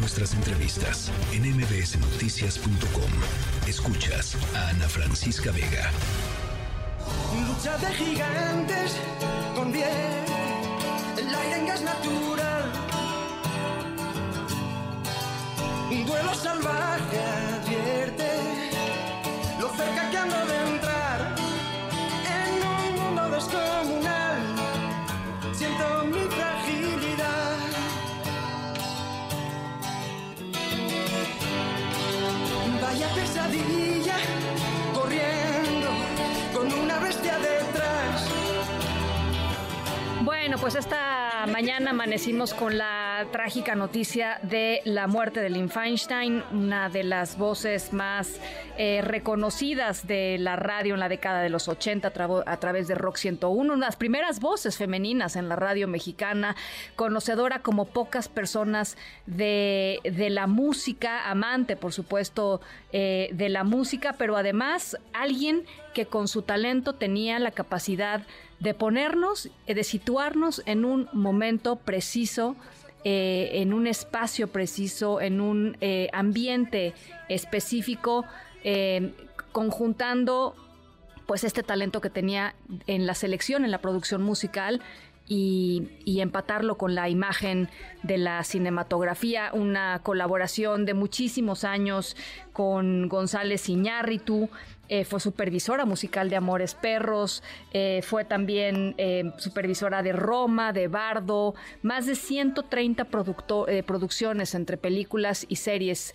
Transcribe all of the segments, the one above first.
nuestras entrevistas en mbsnoticias.com. Escuchas a Ana Francisca Vega. Lucha de gigantes con bien, el aire en gas natural. Un duelo salvaje Bueno, pues esta mañana amanecimos con la trágica noticia de la muerte de Lynn Feinstein, una de las voces más eh, reconocidas de la radio en la década de los 80 a, tra- a través de Rock 101, una de las primeras voces femeninas en la radio mexicana, conocedora como pocas personas de, de la música, amante, por supuesto, eh, de la música, pero además alguien que con su talento tenía la capacidad de ponernos, eh, de situarnos en un momento preciso, eh, en un espacio preciso, en un eh, ambiente específico, eh, conjuntando pues este talento que tenía en la selección, en la producción musical y, y empatarlo con la imagen de la cinematografía, una colaboración de muchísimos años con González Iñárritu, eh, fue supervisora musical de Amores Perros, eh, fue también eh, supervisora de Roma, de Bardo, más de 130 producto- eh, producciones entre películas y series.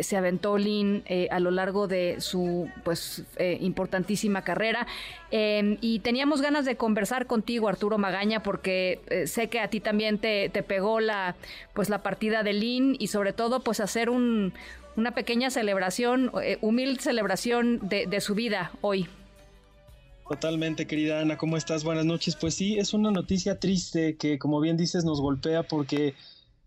Se aventó Lynn a lo largo de su pues importantísima carrera. Eh, y teníamos ganas de conversar contigo Arturo Magaña porque sé que a ti también te, te pegó la pues la partida de Lynn y sobre todo pues hacer un una pequeña celebración, eh, humilde celebración de, su vida hoy. Totalmente, querida Ana, ¿cómo estás? Buenas noches. Pues sí, es una noticia triste que, como bien dices, nos golpea porque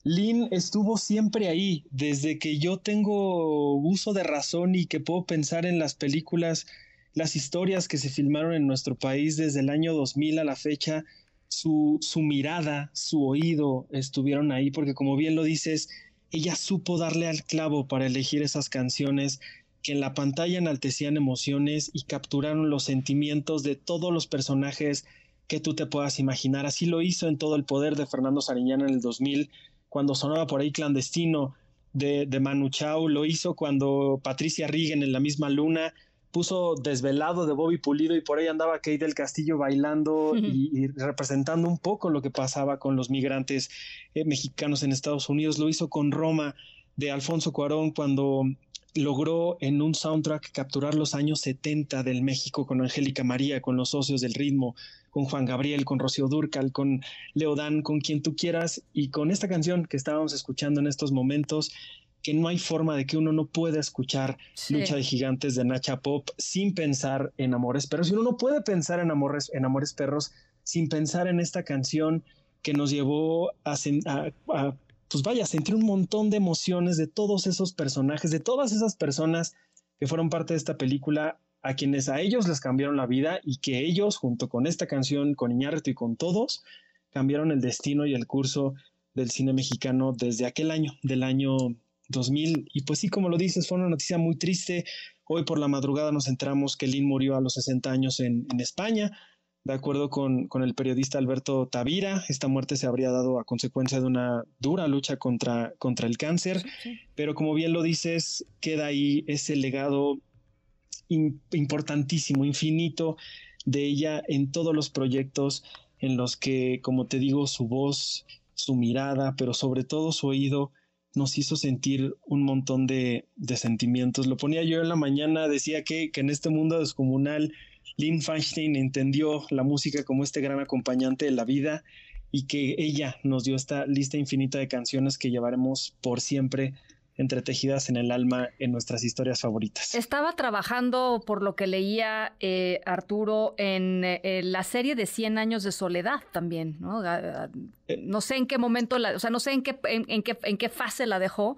Lynn estuvo siempre ahí, desde que yo tengo uso de razón y que puedo pensar en las películas, las historias que se filmaron en nuestro país desde el año 2000 a la fecha, su, su mirada, su oído estuvieron ahí, porque como bien lo dices, ella supo darle al clavo para elegir esas canciones que en la pantalla enaltecían emociones y capturaron los sentimientos de todos los personajes que tú te puedas imaginar. Así lo hizo en todo el poder de Fernando Sariñana en el 2000, cuando sonaba por ahí clandestino de, de Manu Chao, lo hizo cuando Patricia Rigen en la misma luna puso desvelado de Bobby Pulido y por ahí andaba Kate del Castillo bailando y, y representando un poco lo que pasaba con los migrantes eh, mexicanos en Estados Unidos. Lo hizo con Roma de Alfonso Cuarón cuando logró en un soundtrack capturar los años 70 del México con Angélica María, con los socios del ritmo, con Juan Gabriel, con Rocío Durcal, con Leodán, con quien tú quieras, y con esta canción que estábamos escuchando en estos momentos, que no hay forma de que uno no pueda escuchar Sí. Lucha de Gigantes de Nacha Pop sin pensar en Amores Perros. Y uno no puede pensar en Amores, en Amores Perros sin pensar en esta canción que nos llevó a, sen- a- a, pues vaya, a sentir un montón de emociones de todos esos personajes, de todas esas personas que fueron parte de esta película, a quienes a ellos les cambiaron la vida y que ellos, junto con esta canción, con Iñárritu y con todos, cambiaron el destino y el curso del cine mexicano desde aquel año, del año 2000. Y pues sí, como lo dices, fue una noticia muy triste. Hoy por la madrugada nos enteramos que Lynn murió a los 60 años en, en España. De acuerdo con, con el periodista Alberto Tavira, esta muerte se habría dado a consecuencia de una dura lucha contra, contra el cáncer, pero como bien lo dices, queda ahí ese legado in- importantísimo, infinito de ella en todos los proyectos en los que, como te digo, su voz, su mirada, pero sobre todo su oído, nos hizo sentir un montón de, de sentimientos. Lo ponía yo en la mañana, decía que, que en este mundo descomunal, Lynn Feinstein entendió la música como este gran acompañante de la vida y que ella nos dio esta lista infinita de canciones que llevaremos por siempre entretejidas en el alma en nuestras historias favoritas. Estaba trabajando, por lo que leía eh, Arturo, en eh, la serie de 100 años de soledad también, ¿no? A- a- No sé en qué momento, la, o sea, no sé en qué, en, en qué, en qué fase la dejó,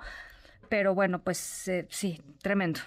pero bueno, pues eh, sí, tremendo.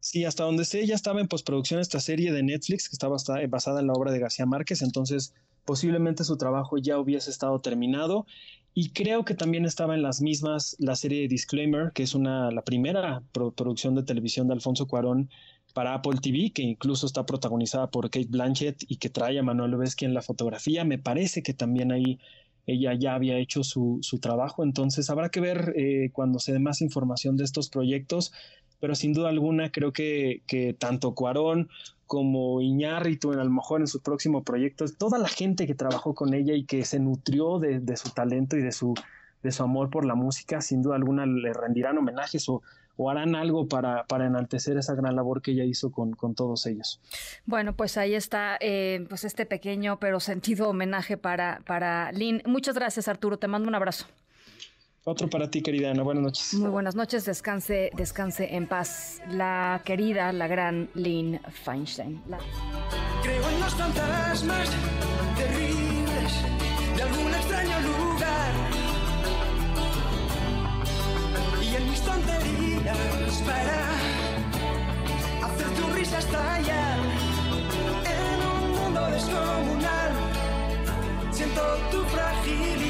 Sí, hasta donde sé, ya estaba en postproducción esta serie de Netflix que estaba basa- basada en la obra de García Márquez, entonces posiblemente su trabajo ya hubiese estado terminado Y creo que también estaba en las mismas la serie Disclaimer, que es una, la primera producción de televisión de Alfonso Cuarón para Apple TV, que incluso está protagonizada por Kate Blanchett y que trae a Manuel Lubezki en la fotografía. Me parece que también ahí ella ya había hecho su, su trabajo, entonces habrá que ver eh, cuando se dé más información de estos proyectos, pero sin duda alguna creo que, que tanto Cuarón como Iñárritu, a lo mejor en su próximo proyecto, toda la gente que trabajó con ella y que se nutrió de, de, su talento y de su, de su amor por la música, sin duda alguna le rendirán homenajes o, o harán algo para, para, enaltecer esa gran labor que ella hizo con, con todos ellos. Bueno, pues ahí está eh, pues este pequeño pero sentido homenaje para, para Lynn. Muchas gracias, Arturo. Te mando un abrazo. Otro para ti, querida Ana. Buenas noches. Muy buenas noches. Descanse, descanse en paz. La querida, la gran Lynn Feinstein. La... Creo en los fantasmas terribles de algún extraño lugar. Y en mis tonterías para hacer tu risa estallar. En un mundo descomunal siento tu fragilidad.